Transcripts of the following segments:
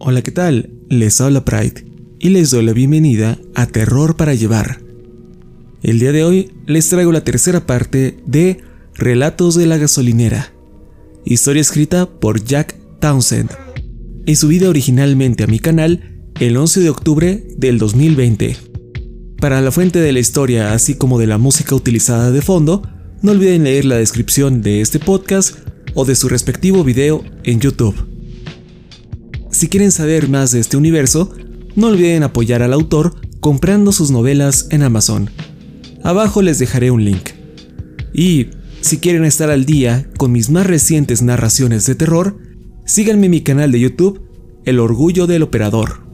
Hola, ¿qué tal? Les habla Pride y les doy la bienvenida a Terror para Llevar. El día de hoy les traigo la tercera parte de Relatos de la gasolinera, historia escrita por Jack Townsend y subida originalmente a mi canal el 11 de octubre del 2020. Para la fuente de la historia así como de la música utilizada de fondo, no olviden leer la descripción de este podcast o de su respectivo video en YouTube. Si quieren saber más de este universo, no olviden apoyar al autor comprando sus novelas en Amazon. Abajo les dejaré un link. Y si quieren estar al día con mis más recientes narraciones de terror, síganme en mi canal de YouTube, El Orgullo del Operador.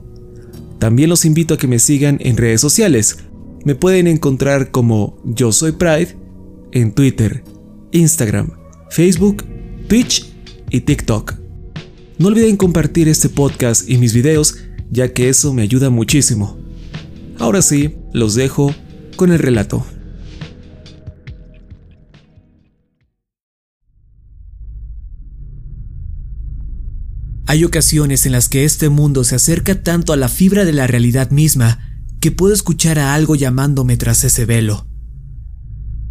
También los invito a que me sigan en redes sociales. Me pueden encontrar como Yo Soy Pride en Twitter, Instagram, Facebook, Twitch y TikTok. No olviden compartir este podcast y mis videos, ya que eso me ayuda muchísimo. Ahora sí, los dejo con el relato. Hay ocasiones en las que este mundo se acerca tanto a la fibra de la realidad misma que puedo escuchar a algo llamándome tras ese velo.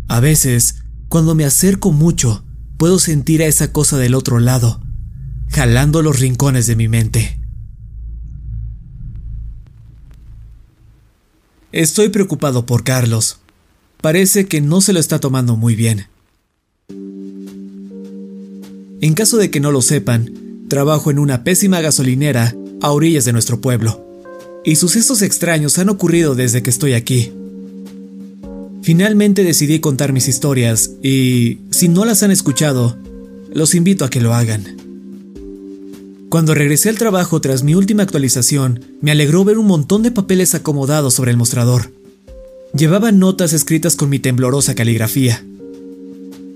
A veces, cuando me acerco mucho, puedo sentir a esa cosa del otro lado, jalando los rincones de mi mente. Estoy preocupado por Carlos. Parece que no se lo está tomando muy bien. En caso de que no lo sepan, trabajo en una pésima gasolinera a orillas de nuestro pueblo, y sucesos extraños han ocurrido desde que estoy aquí. Finalmente decidí contar mis historias y, si no las han escuchado, los invito a que lo hagan. Cuando regresé al trabajo tras mi última actualización, me alegró ver un montón de papeles acomodados sobre el mostrador. Llevaba notas escritas con mi temblorosa caligrafía.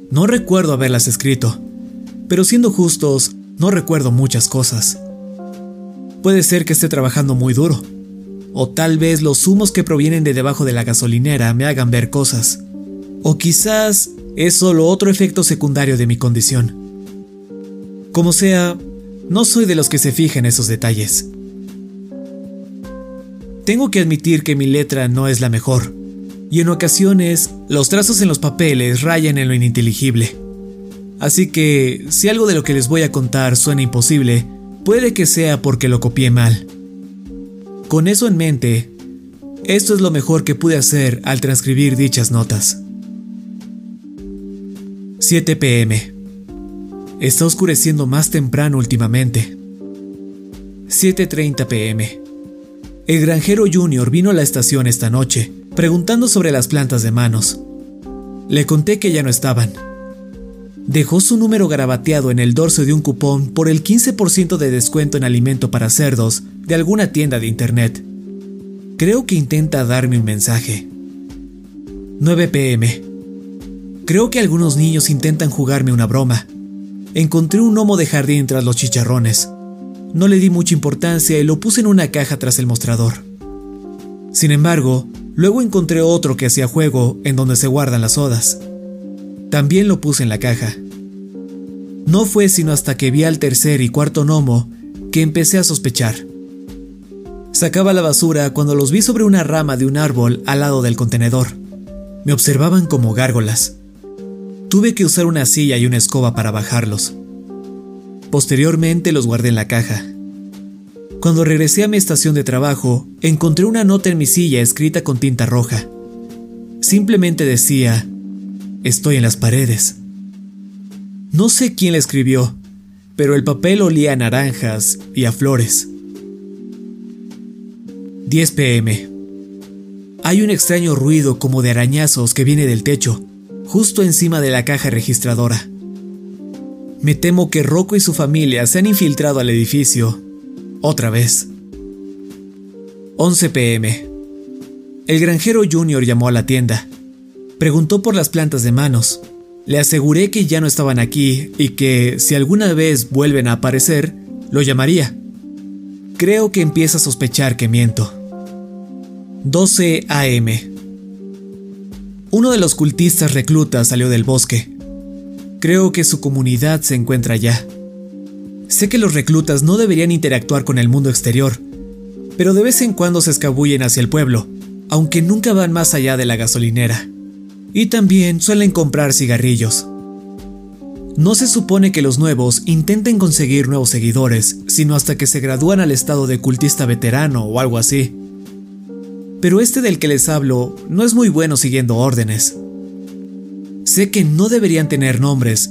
No recuerdo haberlas escrito, pero siendo justos, no recuerdo muchas cosas. Puede ser que esté trabajando muy duro, o tal vez los humos que provienen de debajo de la gasolinera me hagan ver cosas, o quizás es solo otro efecto secundario de mi condición. Como sea, no soy de los que se fijan esos detalles. Tengo que admitir que mi letra no es la mejor, y en ocasiones los trazos en los papeles rayan en lo ininteligible. Así que, si algo de lo que les voy a contar suena imposible, puede que sea porque lo copié mal. Con eso en mente, esto es lo mejor que pude hacer al transcribir dichas notas. 7 pm. Está oscureciendo más temprano últimamente. 7.30 pm. El granjero Junior vino a la estación esta noche, preguntando sobre las plantas de manos. Le conté que ya no estaban. Dejó su número garabateado en el dorso de un cupón por el 15% de descuento en alimento para cerdos de alguna tienda de internet. Creo que intenta darme un mensaje. 9 pm. Creo que algunos niños intentan jugarme una broma encontré un gnomo de jardín tras los chicharrones. No le di mucha importancia y lo puse en una caja tras el mostrador. Sin embargo, luego encontré otro que hacía juego en donde se guardan las sodas. También lo puse en la caja. No fue sino hasta que vi al tercer y cuarto gnomo que empecé a sospechar. Sacaba la basura cuando los vi sobre una rama de un árbol al lado del contenedor. Me observaban como gárgolas. Tuve que usar una silla y una escoba para bajarlos. Posteriormente los guardé en la caja. Cuando regresé a mi estación de trabajo, encontré una nota en mi silla escrita con tinta roja. Simplemente decía, estoy en las paredes. No sé quién la escribió, pero el papel olía a naranjas y a flores. 10 pm. Hay un extraño ruido como de arañazos que viene del techo justo encima de la caja registradora. Me temo que Rocco y su familia se han infiltrado al edificio. Otra vez. 11 pm. El granjero Junior llamó a la tienda. Preguntó por las plantas de manos. Le aseguré que ya no estaban aquí y que, si alguna vez vuelven a aparecer, lo llamaría. Creo que empieza a sospechar que miento. 12 am. Uno de los cultistas reclutas salió del bosque. Creo que su comunidad se encuentra allá. Sé que los reclutas no deberían interactuar con el mundo exterior, pero de vez en cuando se escabullen hacia el pueblo, aunque nunca van más allá de la gasolinera. Y también suelen comprar cigarrillos. No se supone que los nuevos intenten conseguir nuevos seguidores, sino hasta que se gradúan al estado de cultista veterano o algo así. Pero este del que les hablo no es muy bueno siguiendo órdenes. Sé que no deberían tener nombres,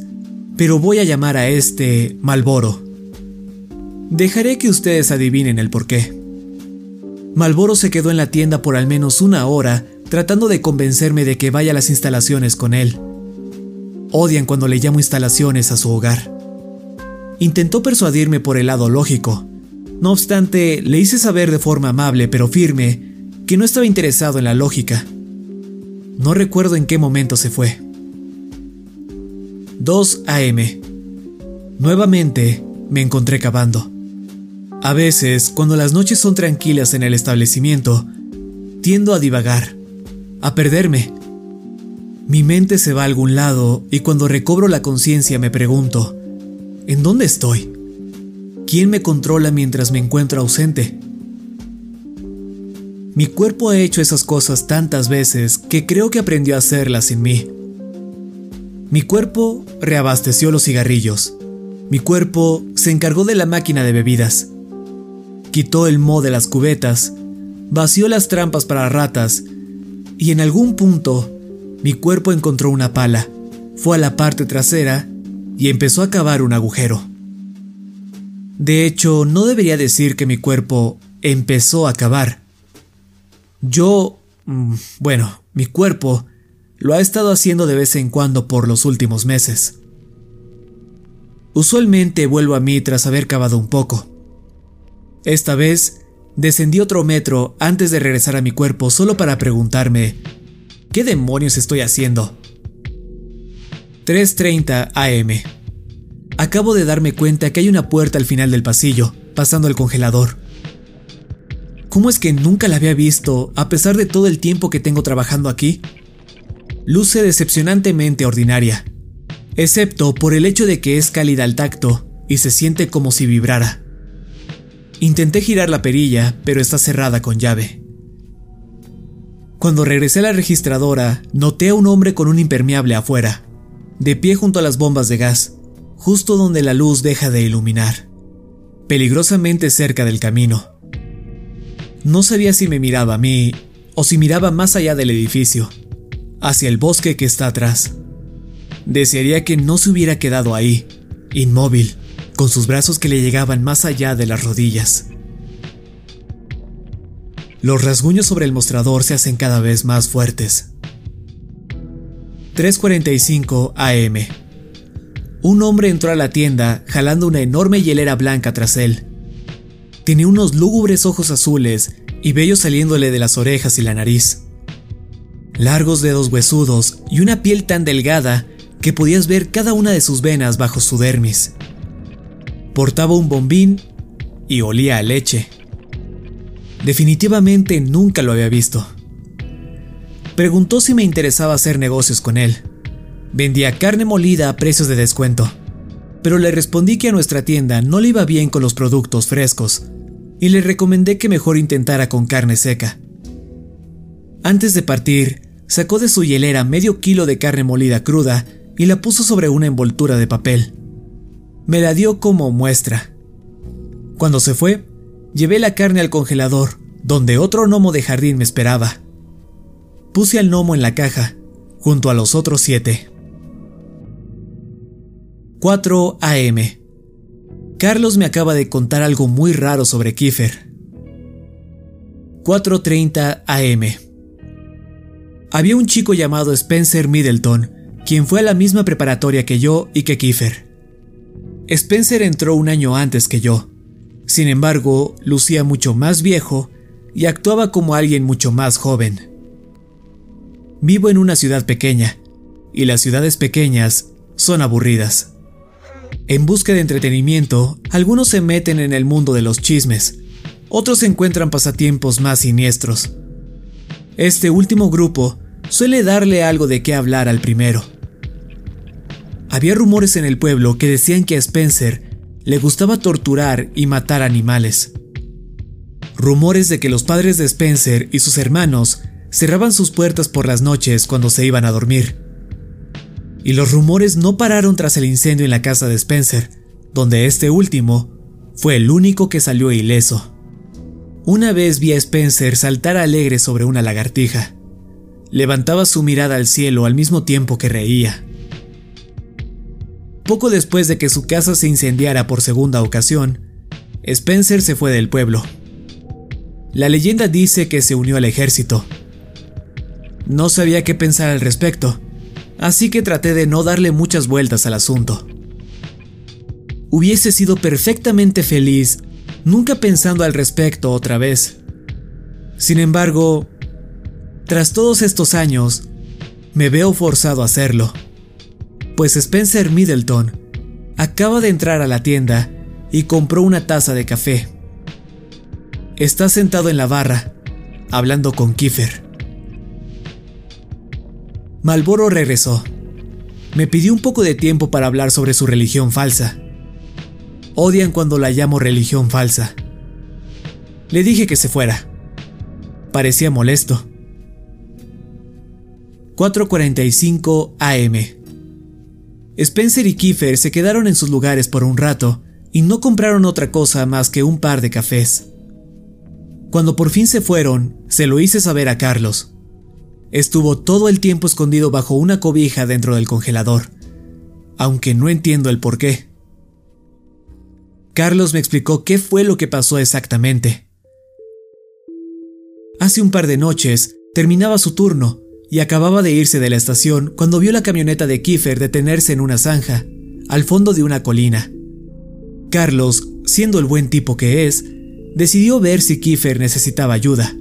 pero voy a llamar a este Malboro. Dejaré que ustedes adivinen el porqué. Malboro se quedó en la tienda por al menos una hora tratando de convencerme de que vaya a las instalaciones con él. Odian cuando le llamo instalaciones a su hogar. Intentó persuadirme por el lado lógico. No obstante, le hice saber de forma amable pero firme que no estaba interesado en la lógica. No recuerdo en qué momento se fue. 2 a.m. Nuevamente me encontré cavando. A veces, cuando las noches son tranquilas en el establecimiento, tiendo a divagar, a perderme. Mi mente se va a algún lado y cuando recobro la conciencia me pregunto, ¿en dónde estoy? ¿Quién me controla mientras me encuentro ausente? Mi cuerpo ha hecho esas cosas tantas veces que creo que aprendió a hacerlas sin mí. Mi cuerpo reabasteció los cigarrillos. Mi cuerpo se encargó de la máquina de bebidas quitó el mo de las cubetas, vació las trampas para ratas y en algún punto mi cuerpo encontró una pala, fue a la parte trasera y empezó a cavar un agujero. De hecho, no debería decir que mi cuerpo empezó a cavar. Yo, mm, bueno, mi cuerpo lo ha estado haciendo de vez en cuando por los últimos meses. Usualmente vuelvo a mí tras haber cavado un poco. Esta vez, descendí otro metro antes de regresar a mi cuerpo solo para preguntarme, ¿qué demonios estoy haciendo? 3.30 am. Acabo de darme cuenta que hay una puerta al final del pasillo, pasando el congelador. ¿Cómo es que nunca la había visto a pesar de todo el tiempo que tengo trabajando aquí? Luce decepcionantemente ordinaria, excepto por el hecho de que es cálida al tacto y se siente como si vibrara. Intenté girar la perilla, pero está cerrada con llave. Cuando regresé a la registradora, noté a un hombre con un impermeable afuera, de pie junto a las bombas de gas, justo donde la luz deja de iluminar, peligrosamente cerca del camino. No sabía si me miraba a mí o si miraba más allá del edificio, hacia el bosque que está atrás. Desearía que no se hubiera quedado ahí, inmóvil, con sus brazos que le llegaban más allá de las rodillas. Los rasguños sobre el mostrador se hacen cada vez más fuertes. 3.45 am. Un hombre entró a la tienda jalando una enorme hielera blanca tras él. Tenía unos lúgubres ojos azules y vellos saliéndole de las orejas y la nariz. Largos dedos huesudos y una piel tan delgada que podías ver cada una de sus venas bajo su dermis. Portaba un bombín y olía a leche. Definitivamente nunca lo había visto. Preguntó si me interesaba hacer negocios con él. Vendía carne molida a precios de descuento, pero le respondí que a nuestra tienda no le iba bien con los productos frescos y le recomendé que mejor intentara con carne seca. Antes de partir, sacó de su hielera medio kilo de carne molida cruda y la puso sobre una envoltura de papel. Me la dio como muestra. Cuando se fue, llevé la carne al congelador, donde otro gnomo de jardín me esperaba. Puse al gnomo en la caja, junto a los otros siete. 4 AM. Carlos me acaba de contar algo muy raro sobre Kiefer. 4.30 AM. Había un chico llamado Spencer Middleton, quien fue a la misma preparatoria que yo y que Kiefer. Spencer entró un año antes que yo. Sin embargo, lucía mucho más viejo y actuaba como alguien mucho más joven. Vivo en una ciudad pequeña, y las ciudades pequeñas son aburridas. En busca de entretenimiento, algunos se meten en el mundo de los chismes, otros encuentran pasatiempos más siniestros. Este último grupo suele darle algo de qué hablar al primero. Había rumores en el pueblo que decían que a Spencer le gustaba torturar y matar animales. Rumores de que los padres de Spencer y sus hermanos cerraban sus puertas por las noches cuando se iban a dormir. Y los rumores no pararon tras el incendio en la casa de Spencer, donde este último fue el único que salió ileso. Una vez vi a Spencer saltar alegre sobre una lagartija. Levantaba su mirada al cielo al mismo tiempo que reía. Poco después de que su casa se incendiara por segunda ocasión, Spencer se fue del pueblo. La leyenda dice que se unió al ejército. No sabía qué pensar al respecto, así que traté de no darle muchas vueltas al asunto. Hubiese sido perfectamente feliz nunca pensando al respecto otra vez. Sin embargo, tras todos estos años, me veo forzado a hacerlo pues Spencer Middleton acaba de entrar a la tienda y compró una taza de café. Está sentado en la barra, hablando con Kiefer. Malboro regresó. Me pidió un poco de tiempo para hablar sobre su religión falsa. Odian cuando la llamo religión falsa. Le dije que se fuera. Parecía molesto. 4.45 am. Spencer y Kiefer se quedaron en sus lugares por un rato y no compraron otra cosa más que un par de cafés. Cuando por fin se fueron, se lo hice saber a Carlos. Estuvo todo el tiempo escondido bajo una cobija dentro del congelador, aunque no entiendo el por qué. Carlos me explicó qué fue lo que pasó exactamente. Hace un par de noches terminaba su turno y acababa de irse de la estación cuando vio la camioneta de Kiefer detenerse en una zanja, al fondo de una colina. Carlos, siendo el buen tipo que es, decidió ver si Kiefer necesitaba ayuda.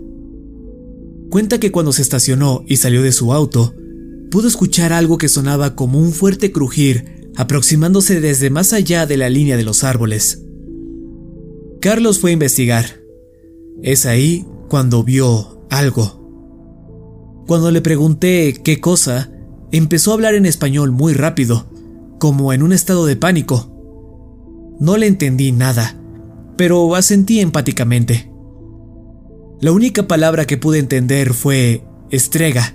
Cuenta que cuando se estacionó y salió de su auto, pudo escuchar algo que sonaba como un fuerte crujir aproximándose desde más allá de la línea de los árboles. Carlos fue a investigar. Es ahí cuando vio algo. Cuando le pregunté qué cosa, empezó a hablar en español muy rápido, como en un estado de pánico. No le entendí nada, pero asentí empáticamente. La única palabra que pude entender fue estrega,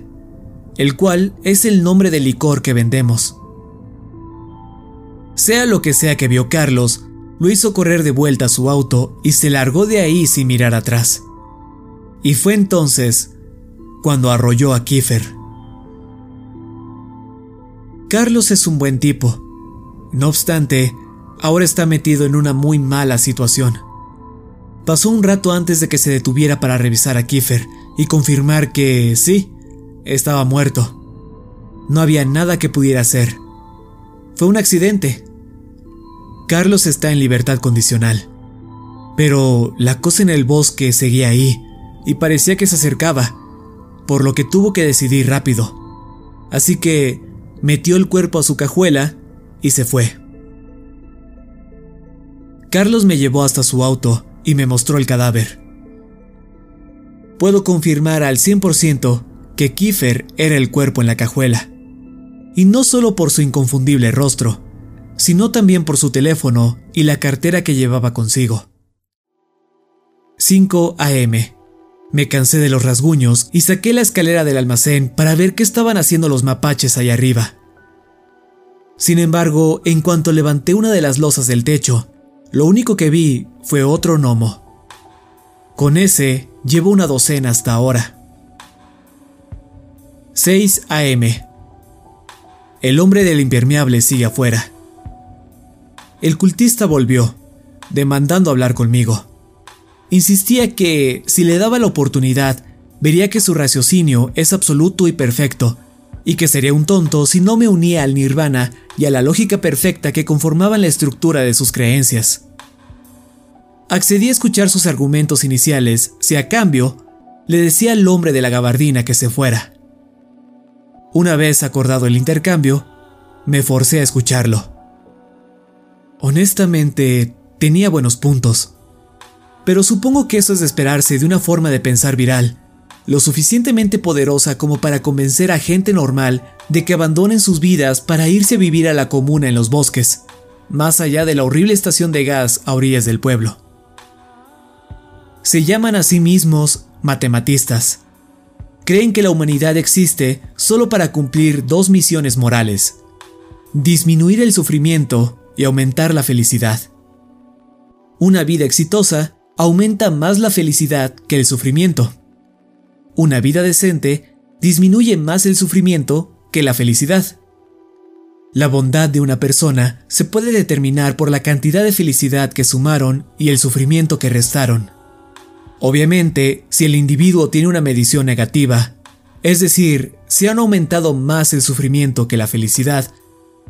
el cual es el nombre del licor que vendemos. Sea lo que sea que vio Carlos, lo hizo correr de vuelta a su auto y se largó de ahí sin mirar atrás. Y fue entonces cuando arrolló a Kiefer. Carlos es un buen tipo. No obstante, ahora está metido en una muy mala situación. Pasó un rato antes de que se detuviera para revisar a Kiefer y confirmar que sí, estaba muerto. No había nada que pudiera hacer. Fue un accidente. Carlos está en libertad condicional. Pero la cosa en el bosque seguía ahí y parecía que se acercaba por lo que tuvo que decidir rápido. Así que metió el cuerpo a su cajuela y se fue. Carlos me llevó hasta su auto y me mostró el cadáver. Puedo confirmar al 100% que Kiefer era el cuerpo en la cajuela. Y no solo por su inconfundible rostro, sino también por su teléfono y la cartera que llevaba consigo. 5 AM. Me cansé de los rasguños y saqué la escalera del almacén para ver qué estaban haciendo los mapaches allá arriba. Sin embargo, en cuanto levanté una de las losas del techo, lo único que vi fue otro gnomo. Con ese llevo una docena hasta ahora. 6 AM. El hombre del impermeable sigue afuera. El cultista volvió, demandando hablar conmigo. Insistía que, si le daba la oportunidad, vería que su raciocinio es absoluto y perfecto, y que sería un tonto si no me unía al nirvana y a la lógica perfecta que conformaban la estructura de sus creencias. Accedí a escuchar sus argumentos iniciales si a cambio le decía al hombre de la gabardina que se fuera. Una vez acordado el intercambio, me forcé a escucharlo. Honestamente, tenía buenos puntos pero supongo que eso es de esperarse de una forma de pensar viral, lo suficientemente poderosa como para convencer a gente normal de que abandonen sus vidas para irse a vivir a la comuna en los bosques, más allá de la horrible estación de gas a orillas del pueblo. Se llaman a sí mismos matematistas. Creen que la humanidad existe solo para cumplir dos misiones morales, disminuir el sufrimiento y aumentar la felicidad. Una vida exitosa aumenta más la felicidad que el sufrimiento. Una vida decente disminuye más el sufrimiento que la felicidad. La bondad de una persona se puede determinar por la cantidad de felicidad que sumaron y el sufrimiento que restaron. Obviamente, si el individuo tiene una medición negativa, es decir, si han aumentado más el sufrimiento que la felicidad,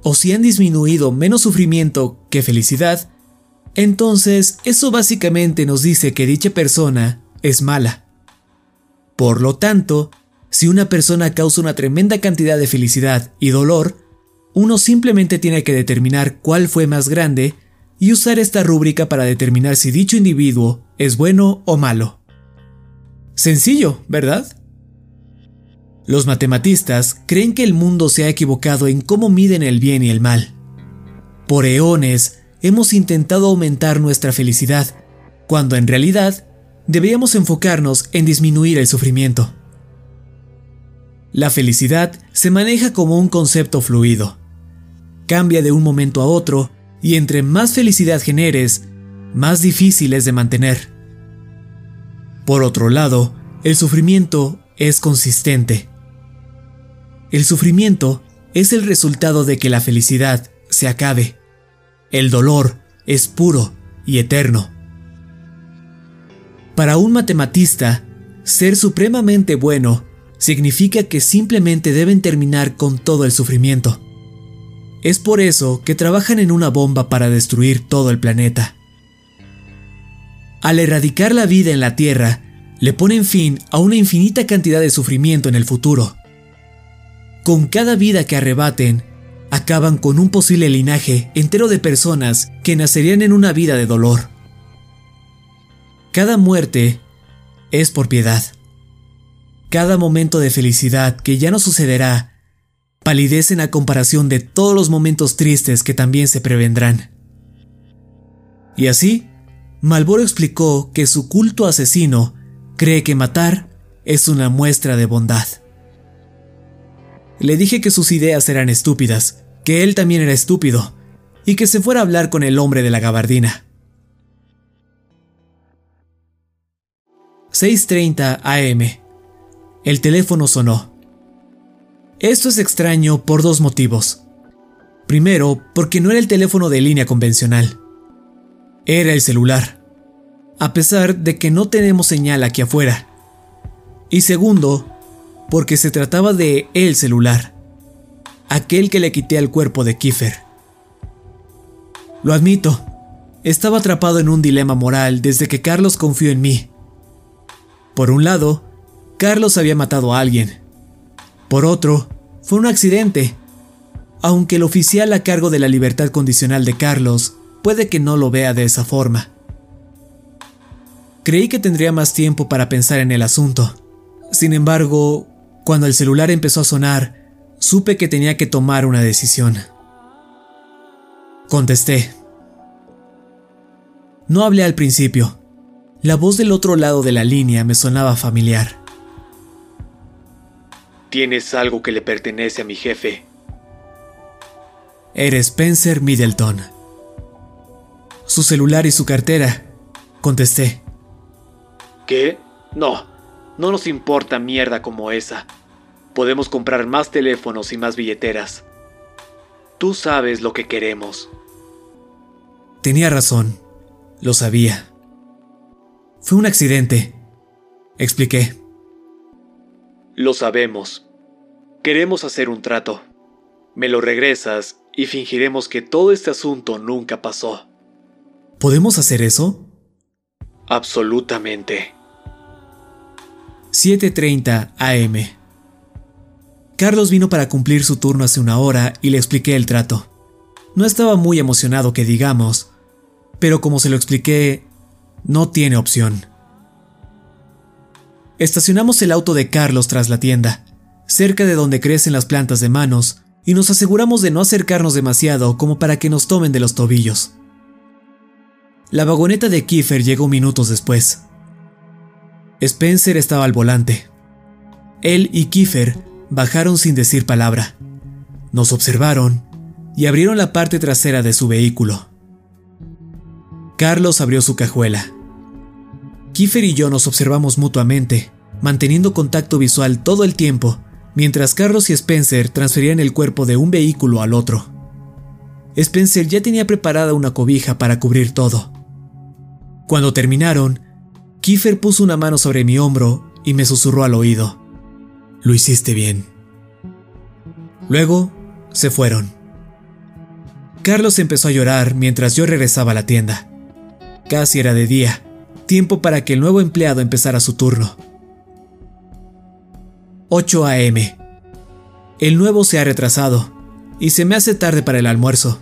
o si han disminuido menos sufrimiento que felicidad, entonces eso básicamente nos dice que dicha persona es mala. Por lo tanto, si una persona causa una tremenda cantidad de felicidad y dolor, uno simplemente tiene que determinar cuál fue más grande y usar esta rúbrica para determinar si dicho individuo es bueno o malo. Sencillo, ¿verdad? Los matematistas creen que el mundo se ha equivocado en cómo miden el bien y el mal. Por eones hemos intentado aumentar nuestra felicidad, cuando en realidad deberíamos enfocarnos en disminuir el sufrimiento. La felicidad se maneja como un concepto fluido. Cambia de un momento a otro y entre más felicidad generes, más difícil es de mantener. Por otro lado, el sufrimiento es consistente. El sufrimiento es el resultado de que la felicidad se acabe. El dolor es puro y eterno. Para un matematista, ser supremamente bueno significa que simplemente deben terminar con todo el sufrimiento. Es por eso que trabajan en una bomba para destruir todo el planeta. Al erradicar la vida en la Tierra, le ponen fin a una infinita cantidad de sufrimiento en el futuro. Con cada vida que arrebaten, acaban con un posible linaje entero de personas que nacerían en una vida de dolor. Cada muerte es por piedad. Cada momento de felicidad que ya no sucederá palidece en la comparación de todos los momentos tristes que también se prevendrán. Y así, Malboro explicó que su culto asesino cree que matar es una muestra de bondad. Le dije que sus ideas eran estúpidas, que él también era estúpido, y que se fuera a hablar con el hombre de la gabardina. 6.30 am. El teléfono sonó. Esto es extraño por dos motivos. Primero, porque no era el teléfono de línea convencional. Era el celular, a pesar de que no tenemos señal aquí afuera. Y segundo, porque se trataba de el celular, aquel que le quité al cuerpo de Kiefer. Lo admito, estaba atrapado en un dilema moral desde que Carlos confió en mí. Por un lado, Carlos había matado a alguien. Por otro, fue un accidente. Aunque el oficial a cargo de la libertad condicional de Carlos puede que no lo vea de esa forma. Creí que tendría más tiempo para pensar en el asunto. Sin embargo, cuando el celular empezó a sonar, supe que tenía que tomar una decisión. Contesté. No hablé al principio. La voz del otro lado de la línea me sonaba familiar. Tienes algo que le pertenece a mi jefe. Eres Spencer Middleton. Su celular y su cartera, contesté. ¿Qué? No, no nos importa mierda como esa. Podemos comprar más teléfonos y más billeteras. Tú sabes lo que queremos. Tenía razón, lo sabía. Fue un accidente. Expliqué. Lo sabemos. Queremos hacer un trato. Me lo regresas y fingiremos que todo este asunto nunca pasó. ¿Podemos hacer eso? Absolutamente. 7.30 am. Carlos vino para cumplir su turno hace una hora y le expliqué el trato. No estaba muy emocionado que digamos, pero como se lo expliqué, no tiene opción. Estacionamos el auto de Carlos tras la tienda, cerca de donde crecen las plantas de manos, y nos aseguramos de no acercarnos demasiado como para que nos tomen de los tobillos. La vagoneta de Kiefer llegó minutos después. Spencer estaba al volante. Él y Kiefer bajaron sin decir palabra. Nos observaron y abrieron la parte trasera de su vehículo. Carlos abrió su cajuela. Kiefer y yo nos observamos mutuamente, manteniendo contacto visual todo el tiempo mientras Carlos y Spencer transferían el cuerpo de un vehículo al otro. Spencer ya tenía preparada una cobija para cubrir todo. Cuando terminaron, Kiefer puso una mano sobre mi hombro y me susurró al oído. Lo hiciste bien. Luego, se fueron. Carlos empezó a llorar mientras yo regresaba a la tienda. Casi era de día, tiempo para que el nuevo empleado empezara su turno. 8 a.m. El nuevo se ha retrasado y se me hace tarde para el almuerzo.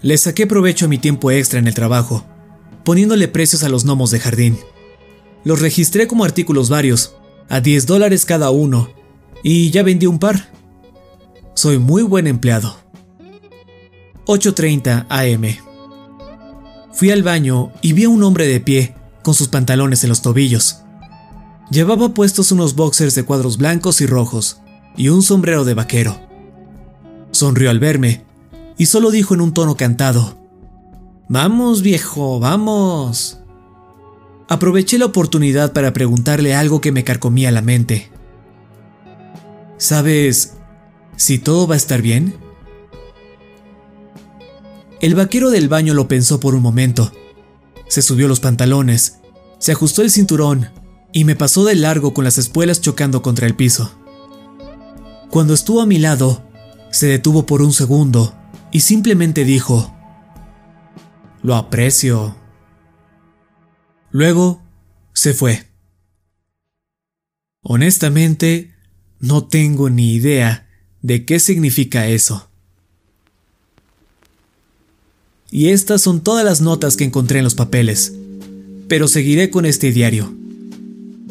Le saqué provecho a mi tiempo extra en el trabajo, poniéndole precios a los gnomos de jardín. Los registré como artículos varios, a 10 dólares cada uno, y ya vendí un par. Soy muy buen empleado. 8.30 am. Fui al baño y vi a un hombre de pie, con sus pantalones en los tobillos. Llevaba puestos unos boxers de cuadros blancos y rojos y un sombrero de vaquero. Sonrió al verme y solo dijo en un tono cantado, Vamos viejo, vamos. Aproveché la oportunidad para preguntarle algo que me carcomía la mente. ¿Sabes si todo va a estar bien? El vaquero del baño lo pensó por un momento. Se subió los pantalones, se ajustó el cinturón y me pasó de largo con las espuelas chocando contra el piso. Cuando estuvo a mi lado, se detuvo por un segundo y simplemente dijo, Lo aprecio. Luego, se fue. Honestamente, no tengo ni idea de qué significa eso. Y estas son todas las notas que encontré en los papeles, pero seguiré con este diario.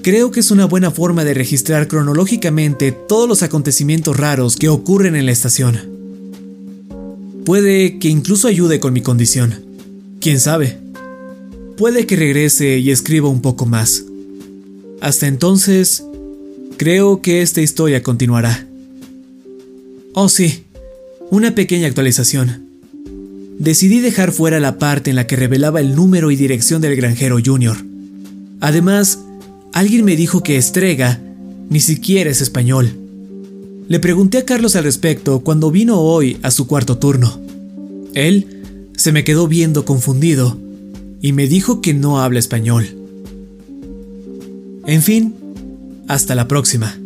Creo que es una buena forma de registrar cronológicamente todos los acontecimientos raros que ocurren en la estación. Puede que incluso ayude con mi condición. ¿Quién sabe? Puede que regrese y escriba un poco más. Hasta entonces, creo que esta historia continuará. Oh sí, una pequeña actualización. Decidí dejar fuera la parte en la que revelaba el número y dirección del granjero Junior. Además, Alguien me dijo que Estrega ni siquiera es español. Le pregunté a Carlos al respecto cuando vino hoy a su cuarto turno. Él se me quedó viendo confundido y me dijo que no habla español. En fin, hasta la próxima.